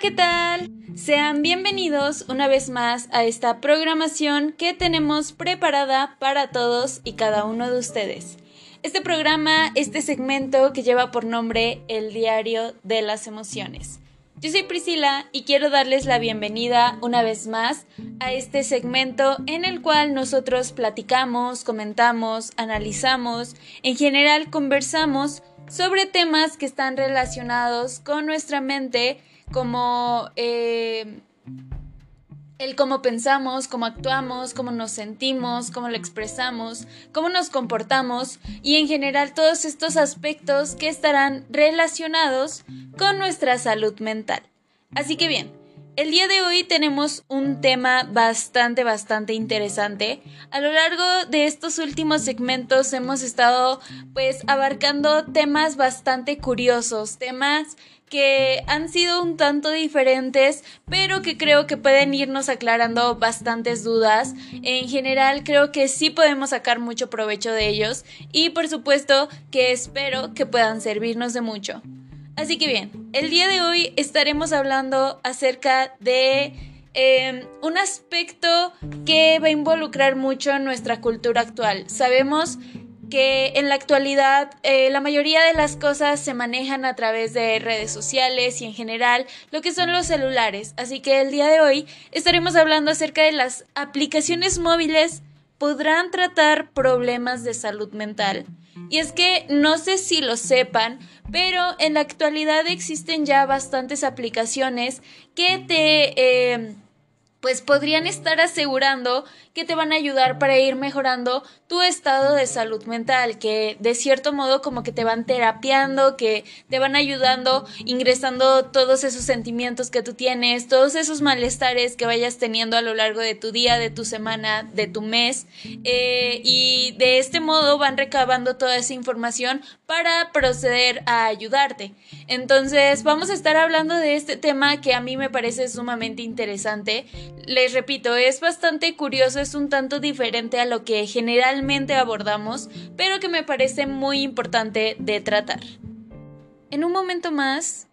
¿qué tal? Sean bienvenidos una vez más a esta programación que tenemos preparada para todos y cada uno de ustedes. Este programa, este segmento que lleva por nombre El Diario de las Emociones. Yo soy Priscila y quiero darles la bienvenida una vez más a este segmento en el cual nosotros platicamos, comentamos, analizamos, en general conversamos sobre temas que están relacionados con nuestra mente como eh, el cómo pensamos, cómo actuamos, cómo nos sentimos, cómo lo expresamos, cómo nos comportamos y en general todos estos aspectos que estarán relacionados con nuestra salud mental. Así que bien, el día de hoy tenemos un tema bastante, bastante interesante. A lo largo de estos últimos segmentos hemos estado pues abarcando temas bastante curiosos, temas que han sido un tanto diferentes, pero que creo que pueden irnos aclarando bastantes dudas. En general, creo que sí podemos sacar mucho provecho de ellos y por supuesto que espero que puedan servirnos de mucho. Así que bien, el día de hoy estaremos hablando acerca de em, un aspecto que va a involucrar mucho en nuestra cultura actual. Sabemos que en la actualidad eh, la mayoría de las cosas se manejan a través de redes sociales y en general lo que son los celulares. Así que el día de hoy estaremos hablando acerca de las aplicaciones móviles podrán tratar problemas de salud mental. Y es que no sé si lo sepan, pero en la actualidad existen ya bastantes aplicaciones que te... Eh, pues podrían estar asegurando que te van a ayudar para ir mejorando tu estado de salud mental, que de cierto modo como que te van terapiando, que te van ayudando, ingresando todos esos sentimientos que tú tienes, todos esos malestares que vayas teniendo a lo largo de tu día, de tu semana, de tu mes, eh, y de este modo van recabando toda esa información para proceder a ayudarte. Entonces vamos a estar hablando de este tema que a mí me parece sumamente interesante. Les repito, es bastante curioso es un tanto diferente a lo que generalmente abordamos, pero que me parece muy importante de tratar. En un momento más,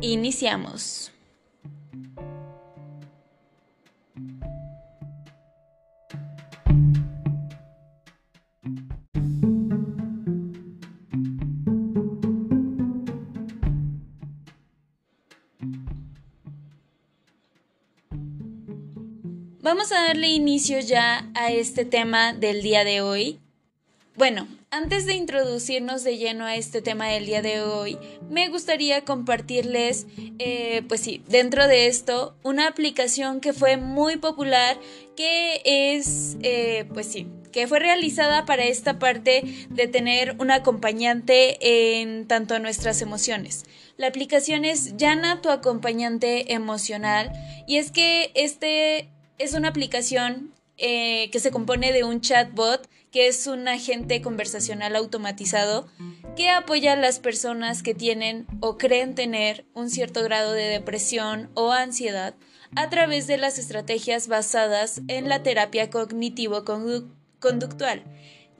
iniciamos. Vamos a darle inicio ya a este tema del día de hoy. Bueno, antes de introducirnos de lleno a este tema del día de hoy, me gustaría compartirles, eh, pues sí, dentro de esto, una aplicación que fue muy popular, que es, eh, pues sí, que fue realizada para esta parte de tener un acompañante en tanto nuestras emociones. La aplicación es Yana, tu acompañante emocional, y es que este es una aplicación eh, que se compone de un chatbot, que es un agente conversacional automatizado que apoya a las personas que tienen o creen tener un cierto grado de depresión o ansiedad a través de las estrategias basadas en la terapia cognitivo-conductual.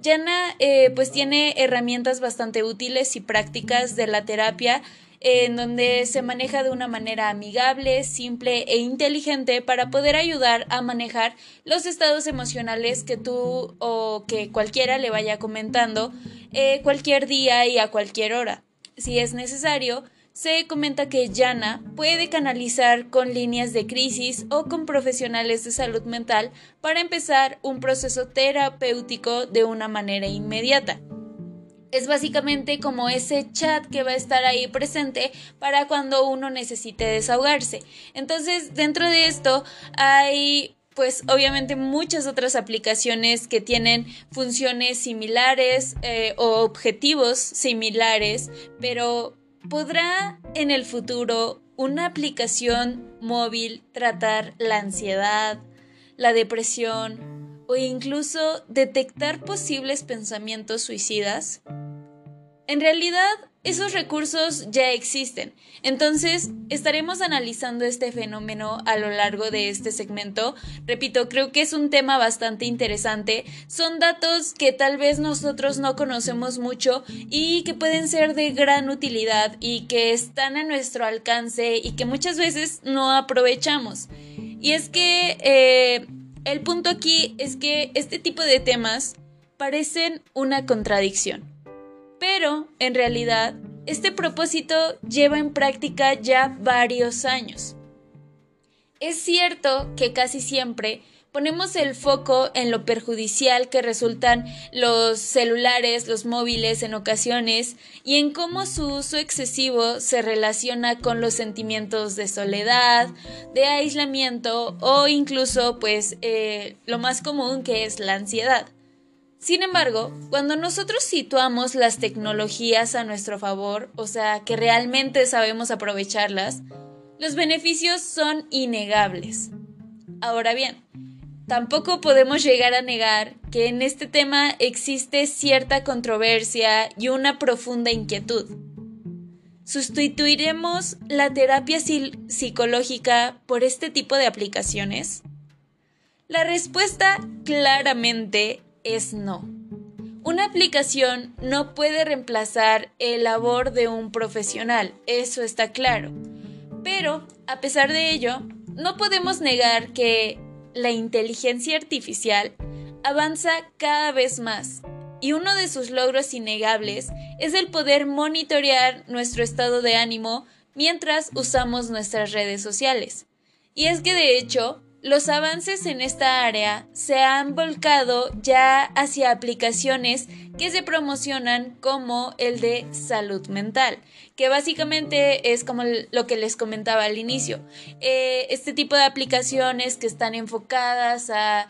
Yana eh, pues tiene herramientas bastante útiles y prácticas de la terapia en donde se maneja de una manera amigable, simple e inteligente para poder ayudar a manejar los estados emocionales que tú o que cualquiera le vaya comentando eh, cualquier día y a cualquier hora. Si es necesario, se comenta que Yana puede canalizar con líneas de crisis o con profesionales de salud mental para empezar un proceso terapéutico de una manera inmediata es básicamente como ese chat que va a estar ahí presente para cuando uno necesite desahogarse. Entonces, dentro de esto hay pues obviamente muchas otras aplicaciones que tienen funciones similares eh, o objetivos similares, pero ¿podrá en el futuro una aplicación móvil tratar la ansiedad, la depresión o incluso detectar posibles pensamientos suicidas? En realidad, esos recursos ya existen. Entonces, estaremos analizando este fenómeno a lo largo de este segmento. Repito, creo que es un tema bastante interesante. Son datos que tal vez nosotros no conocemos mucho y que pueden ser de gran utilidad y que están a nuestro alcance y que muchas veces no aprovechamos. Y es que eh, el punto aquí es que este tipo de temas parecen una contradicción. Pero, en realidad, este propósito lleva en práctica ya varios años. Es cierto que casi siempre ponemos el foco en lo perjudicial que resultan los celulares, los móviles en ocasiones y en cómo su uso excesivo se relaciona con los sentimientos de soledad, de aislamiento o incluso pues eh, lo más común que es la ansiedad. Sin embargo, cuando nosotros situamos las tecnologías a nuestro favor, o sea, que realmente sabemos aprovecharlas, los beneficios son innegables. Ahora bien, tampoco podemos llegar a negar que en este tema existe cierta controversia y una profunda inquietud. ¿Sustituiremos la terapia psicológica por este tipo de aplicaciones? La respuesta claramente es no. Una aplicación no puede reemplazar el labor de un profesional, eso está claro. Pero, a pesar de ello, no podemos negar que la inteligencia artificial avanza cada vez más y uno de sus logros innegables es el poder monitorear nuestro estado de ánimo mientras usamos nuestras redes sociales. Y es que de hecho, los avances en esta área se han volcado ya hacia aplicaciones que se promocionan como el de salud mental, que básicamente es como lo que les comentaba al inicio. Eh, este tipo de aplicaciones que están enfocadas a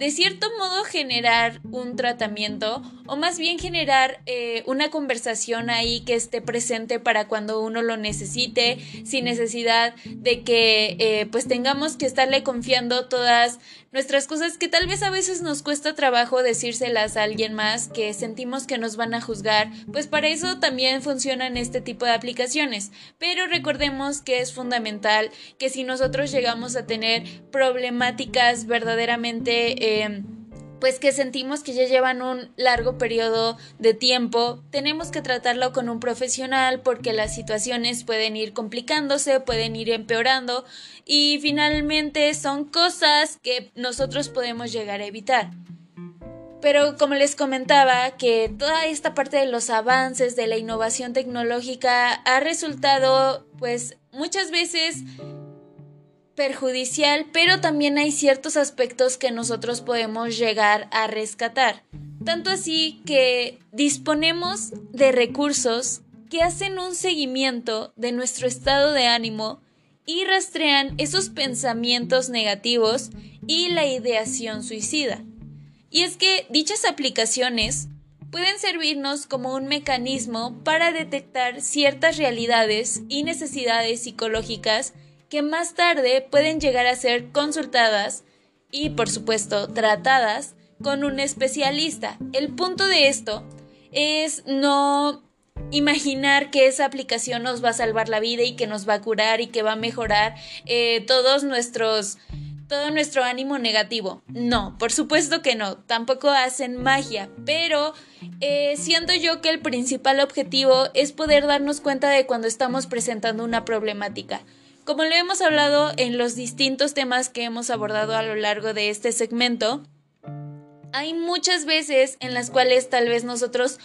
de cierto modo generar un tratamiento o más bien generar eh, una conversación ahí que esté presente para cuando uno lo necesite sin necesidad de que eh, pues tengamos que estarle confiando todas nuestras cosas que tal vez a veces nos cuesta trabajo decírselas a alguien más que sentimos que nos van a juzgar, pues para eso también funcionan este tipo de aplicaciones. Pero recordemos que es fundamental que si nosotros llegamos a tener problemáticas verdaderamente... Pues que sentimos que ya llevan un largo periodo de tiempo, tenemos que tratarlo con un profesional porque las situaciones pueden ir complicándose, pueden ir empeorando y finalmente son cosas que nosotros podemos llegar a evitar. Pero como les comentaba, que toda esta parte de los avances de la innovación tecnológica ha resultado pues muchas veces perjudicial, pero también hay ciertos aspectos que nosotros podemos llegar a rescatar. Tanto así que disponemos de recursos que hacen un seguimiento de nuestro estado de ánimo y rastrean esos pensamientos negativos y la ideación suicida. Y es que dichas aplicaciones pueden servirnos como un mecanismo para detectar ciertas realidades y necesidades psicológicas que más tarde pueden llegar a ser consultadas y, por supuesto, tratadas con un especialista. El punto de esto es no imaginar que esa aplicación nos va a salvar la vida y que nos va a curar y que va a mejorar eh, todos nuestros todo nuestro ánimo negativo. No, por supuesto que no, tampoco hacen magia, pero eh, siento yo que el principal objetivo es poder darnos cuenta de cuando estamos presentando una problemática. Como lo hemos hablado en los distintos temas que hemos abordado a lo largo de este segmento, hay muchas veces en las cuales tal vez nosotros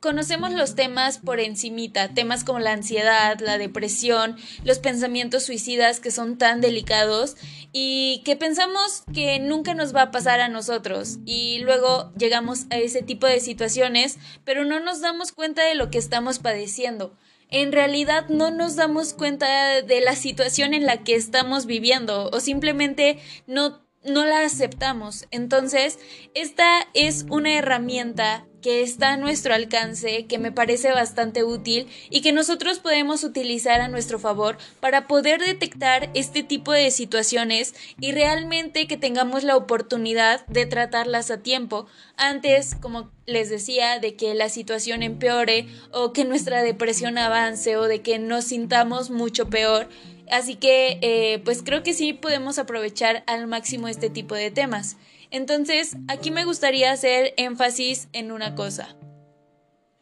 conocemos los temas por encimita, temas como la ansiedad, la depresión, los pensamientos suicidas que son tan delicados y que pensamos que nunca nos va a pasar a nosotros y luego llegamos a ese tipo de situaciones, pero no nos damos cuenta de lo que estamos padeciendo en realidad no nos damos cuenta de la situación en la que estamos viviendo o simplemente no no la aceptamos. Entonces, esta es una herramienta que está a nuestro alcance, que me parece bastante útil y que nosotros podemos utilizar a nuestro favor para poder detectar este tipo de situaciones y realmente que tengamos la oportunidad de tratarlas a tiempo antes, como les decía, de que la situación empeore o que nuestra depresión avance o de que nos sintamos mucho peor. Así que, eh, pues creo que sí podemos aprovechar al máximo este tipo de temas. Entonces, aquí me gustaría hacer énfasis en una cosa.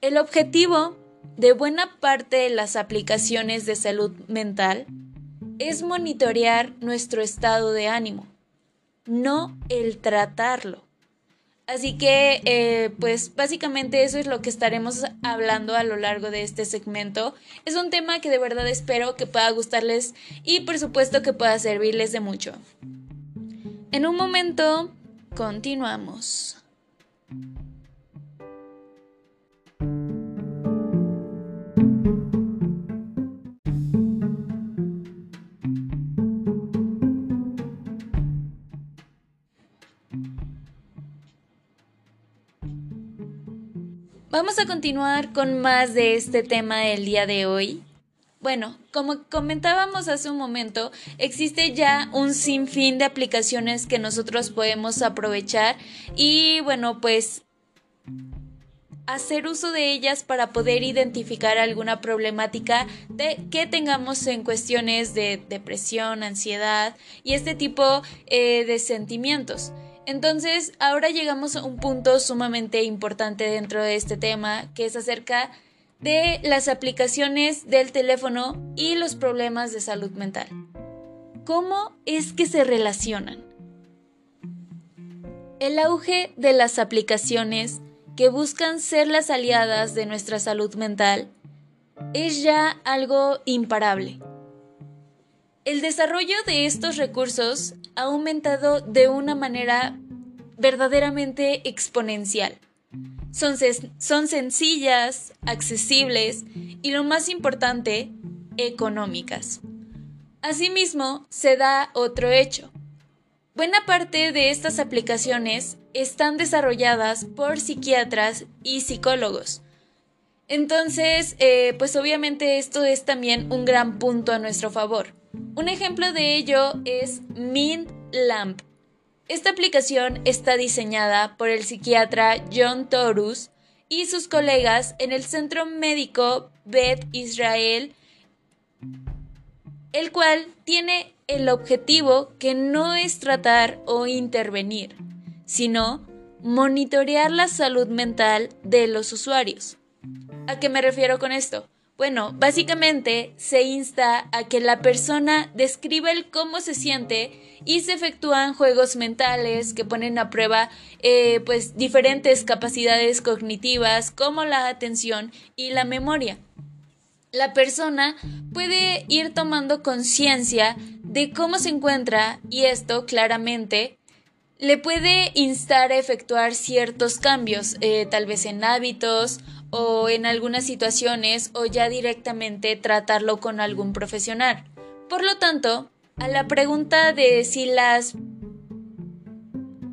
El objetivo de buena parte de las aplicaciones de salud mental es monitorear nuestro estado de ánimo, no el tratarlo. Así que, eh, pues básicamente eso es lo que estaremos hablando a lo largo de este segmento. Es un tema que de verdad espero que pueda gustarles y por supuesto que pueda servirles de mucho. En un momento Continuamos. Vamos a continuar con más de este tema del día de hoy. Bueno, como comentábamos hace un momento, existe ya un sinfín de aplicaciones que nosotros podemos aprovechar y bueno, pues hacer uso de ellas para poder identificar alguna problemática de, que tengamos en cuestiones de depresión, ansiedad y este tipo eh, de sentimientos. Entonces, ahora llegamos a un punto sumamente importante dentro de este tema, que es acerca de las aplicaciones del teléfono y los problemas de salud mental. ¿Cómo es que se relacionan? El auge de las aplicaciones que buscan ser las aliadas de nuestra salud mental es ya algo imparable. El desarrollo de estos recursos ha aumentado de una manera verdaderamente exponencial. Son, sencillas, accesibles y lo más importante, económicas. Asimismo, se da otro hecho. Buena parte de estas aplicaciones están desarrolladas por psiquiatras y psicólogos. Entonces, eh, pues obviamente esto es también un gran punto a nuestro favor. Un ejemplo de ello es Mint Lamp, esta aplicación está diseñada por el psiquiatra John Torus y sus colegas en el Centro Médico Beth Israel, el cual tiene el objetivo que no es tratar o intervenir, sino monitorear la salud mental de los usuarios. ¿A qué me refiero con esto? Bueno, básicamente se insta a que la persona describa el cómo se siente y se efectúan juegos mentales que ponen a prueba eh, pues diferentes capacidades cognitivas como la atención y la memoria. La persona puede ir tomando conciencia de cómo se encuentra y esto claramente le puede instar a efectuar ciertos cambios, eh, tal vez en hábitos o en algunas situaciones o ya directamente tratarlo con algún profesional. Por lo tanto, a la pregunta de si las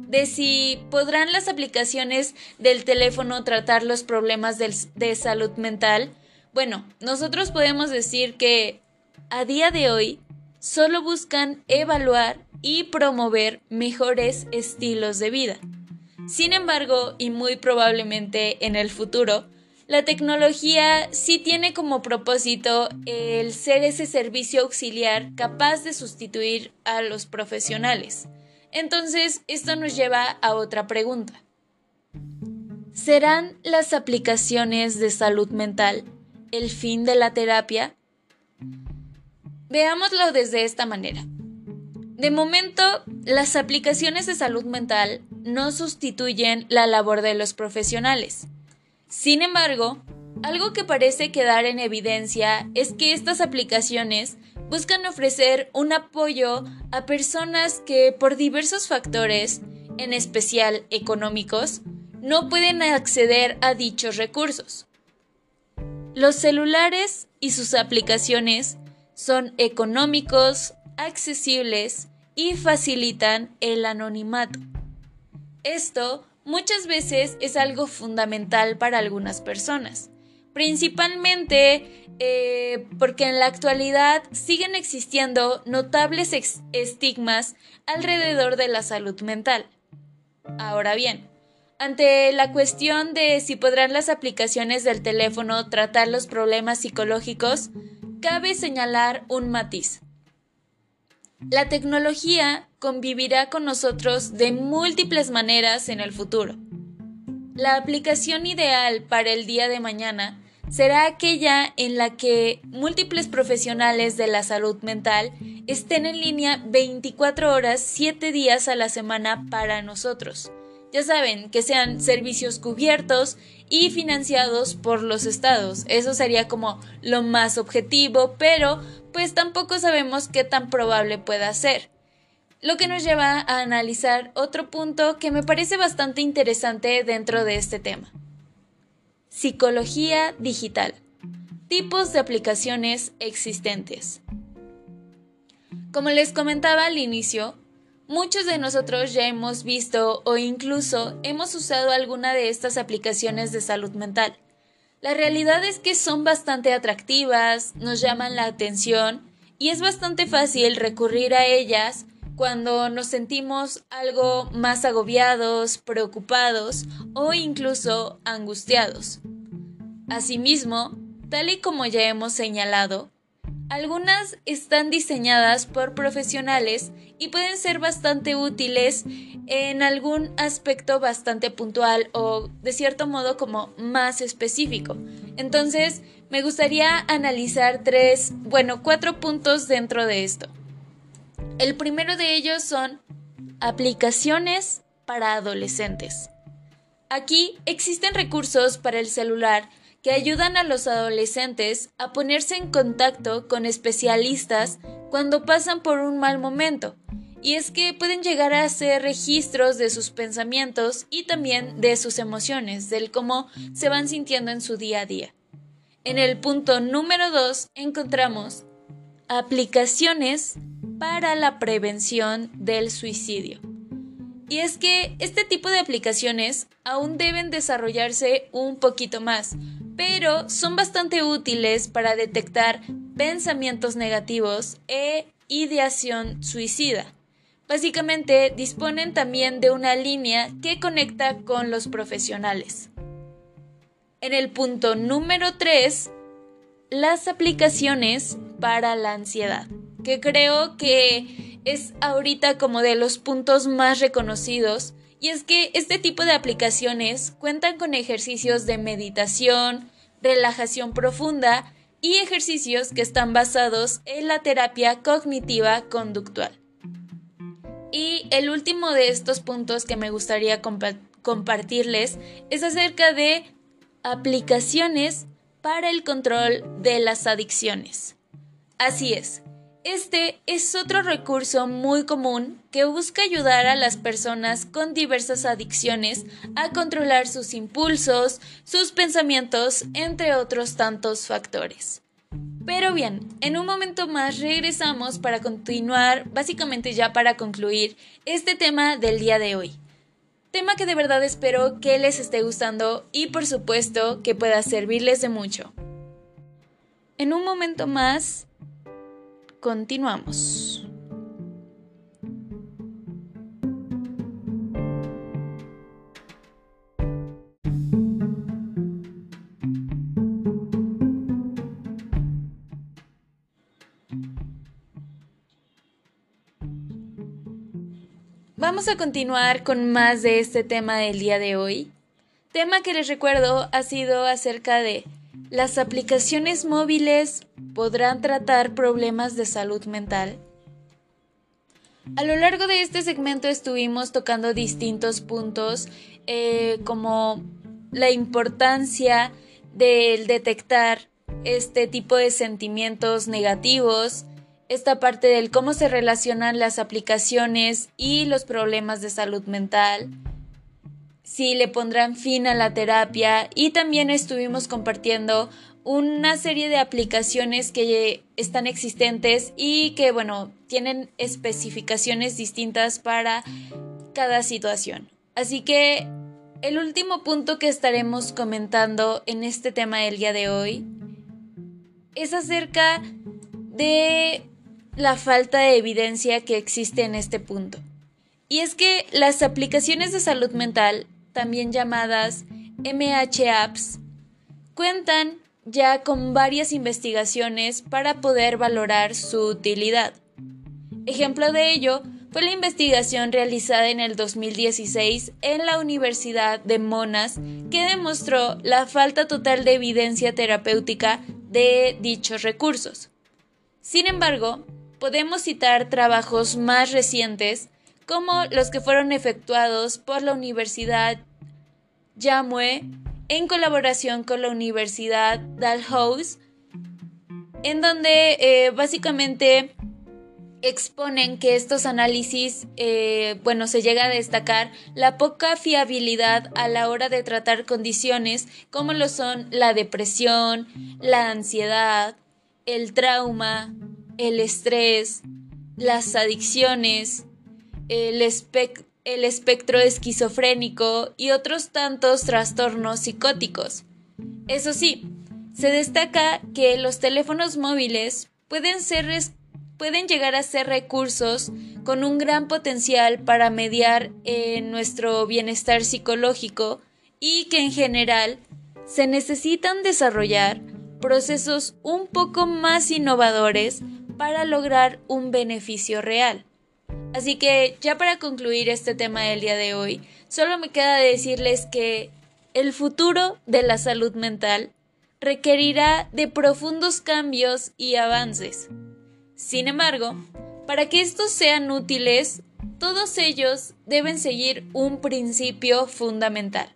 de si podrán las aplicaciones del teléfono tratar los problemas de salud mental, bueno, nosotros podemos decir que a día de hoy solo buscan evaluar y promover mejores estilos de vida. Sin embargo, y muy probablemente en el futuro, la tecnología sí tiene como propósito el ser ese servicio auxiliar capaz de sustituir a los profesionales. Entonces, esto nos lleva a otra pregunta. ¿Serán las aplicaciones de salud mental el fin de la terapia? Veámoslo desde esta manera. De momento, las aplicaciones de salud mental no sustituyen la labor de los profesionales. Sin embargo, algo que parece quedar en evidencia es que estas aplicaciones buscan ofrecer un apoyo a personas que por diversos factores, en especial económicos, no pueden acceder a dichos recursos. Los celulares y sus aplicaciones son económicos, accesibles y facilitan el anonimato. Esto muchas veces es algo fundamental para algunas personas, principalmente eh, porque en la actualidad siguen existiendo notables estigmas alrededor de la salud mental. Ahora bien, ante la cuestión de si podrán las aplicaciones del teléfono tratar los problemas psicológicos, cabe señalar un matiz. La tecnología convivirá con nosotros de múltiples maneras en el futuro. La aplicación ideal para el día de mañana será aquella en la que múltiples profesionales de la salud mental estén en línea 24 horas, 7 días a la semana para nosotros. Ya saben, que sean servicios cubiertos y financiados por los estados. Eso sería como lo más objetivo, pero pues tampoco sabemos qué tan probable pueda ser. Lo que nos lleva a analizar otro punto que me parece bastante interesante dentro de este tema. Psicología digital. Tipos de aplicaciones existentes. Como les comentaba al inicio, muchos de nosotros ya hemos visto o incluso hemos usado alguna de estas aplicaciones de salud mental. La realidad es que son bastante atractivas, nos llaman la atención y es bastante fácil recurrir a ellas cuando nos sentimos algo más agobiados, preocupados o incluso angustiados. Asimismo, tal y como ya hemos señalado, algunas están diseñadas por profesionales y pueden ser bastante útiles en algún aspecto bastante puntual o de cierto modo como más específico. Entonces, me gustaría analizar tres, bueno, cuatro puntos dentro de esto. El primero de ellos son aplicaciones para adolescentes. Aquí existen recursos para el celular que ayudan a los adolescentes a ponerse en contacto con especialistas cuando pasan por un mal momento. Y es que pueden llegar a hacer registros de sus pensamientos y también de sus emociones, del cómo se van sintiendo en su día a día. En el punto número 2 encontramos aplicaciones para la prevención del suicidio. Y es que este tipo de aplicaciones aún deben desarrollarse un poquito más, pero son bastante útiles para detectar pensamientos negativos e ideación suicida. Básicamente disponen también de una línea que conecta con los profesionales. En el punto número 3, las aplicaciones para la ansiedad, que creo que es ahorita como de los puntos más reconocidos y es que este tipo de aplicaciones cuentan con ejercicios de meditación, relajación profunda y ejercicios que están basados en la terapia cognitiva conductual. Y el último de estos puntos que me gustaría compartirles es acerca de aplicaciones para el control de las adicciones. Así es, este es otro recurso muy común que busca ayudar a las personas con diversas adicciones a controlar sus impulsos, sus pensamientos, entre otros tantos factores. Pero bien, en un momento más regresamos para continuar, básicamente ya para concluir este tema del día de hoy. Tema que de verdad espero que les esté gustando y por supuesto que pueda servirles de mucho. En un momento más Continuamos. Vamos a continuar con más de este tema del día de hoy. Tema que les recuerdo ha sido acerca de las aplicaciones móviles podrán tratar problemas de salud mental. A lo largo de este segmento estuvimos tocando distintos puntos eh, como la importancia del detectar este tipo de sentimientos negativos, esta parte del cómo se relacionan las aplicaciones y los problemas de salud mental, si le pondrán fin a la terapia y también estuvimos compartiendo una serie de aplicaciones que están existentes y que, bueno, tienen especificaciones distintas para cada situación. Así que el último punto que estaremos comentando en este tema del día de hoy es acerca de la falta de evidencia que existe en este punto. Y es que las aplicaciones de salud mental, también llamadas MH Apps, cuentan ya con varias investigaciones para poder valorar su utilidad. Ejemplo de ello fue la investigación realizada en el 2016 en la Universidad de Monas que demostró la falta total de evidencia terapéutica de dichos recursos. Sin embargo, podemos citar trabajos más recientes como los que fueron efectuados por la Universidad Jamwe en colaboración con la Universidad Dalhousie, en donde eh, básicamente exponen que estos análisis, eh, bueno, se llega a destacar la poca fiabilidad a la hora de tratar condiciones como lo son la depresión, la ansiedad, el trauma, el estrés, las adicciones, el, el espectro esquizofrénico y otros tantos trastornos psicóticos. Eso sí, se destaca que los teléfonos móviles pueden ser pueden llegar a ser recursos con un gran potencial para mediar en nuestro bienestar psicológico y que en general se necesitan desarrollar procesos un poco más innovadores para lograr un beneficio real. Así que ya para concluir este tema del día de hoy, solo me queda decirles que el futuro de la salud mental requerirá de profundos cambios y avances. Sin embargo, para que estos sean útiles, todos ellos deben seguir un principio fundamental.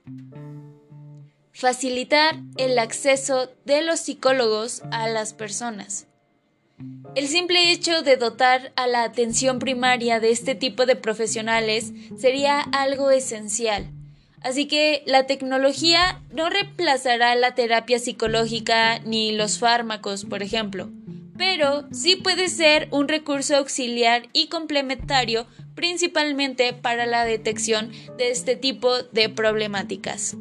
Facilitar el acceso de los psicólogos a las personas. El simple hecho de dotar a la atención primaria de este tipo de profesionales sería algo esencial. Así que la tecnología no reemplazará la terapia psicológica ni los fármacos, por ejemplo pero sí puede ser un recurso auxiliar y complementario principalmente para la detección de este tipo de problemáticas.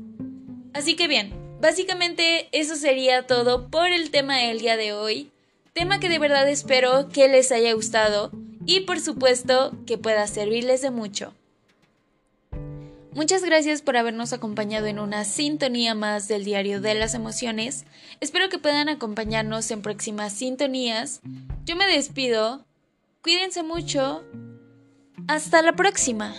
Así que bien, básicamente eso sería todo por el tema del día de hoy, tema que de verdad espero que les haya gustado y por supuesto que pueda servirles de mucho. Muchas gracias por habernos acompañado en una sintonía más del Diario de las Emociones. Espero que puedan acompañarnos en próximas sintonías. Yo me despido. Cuídense mucho. Hasta la próxima.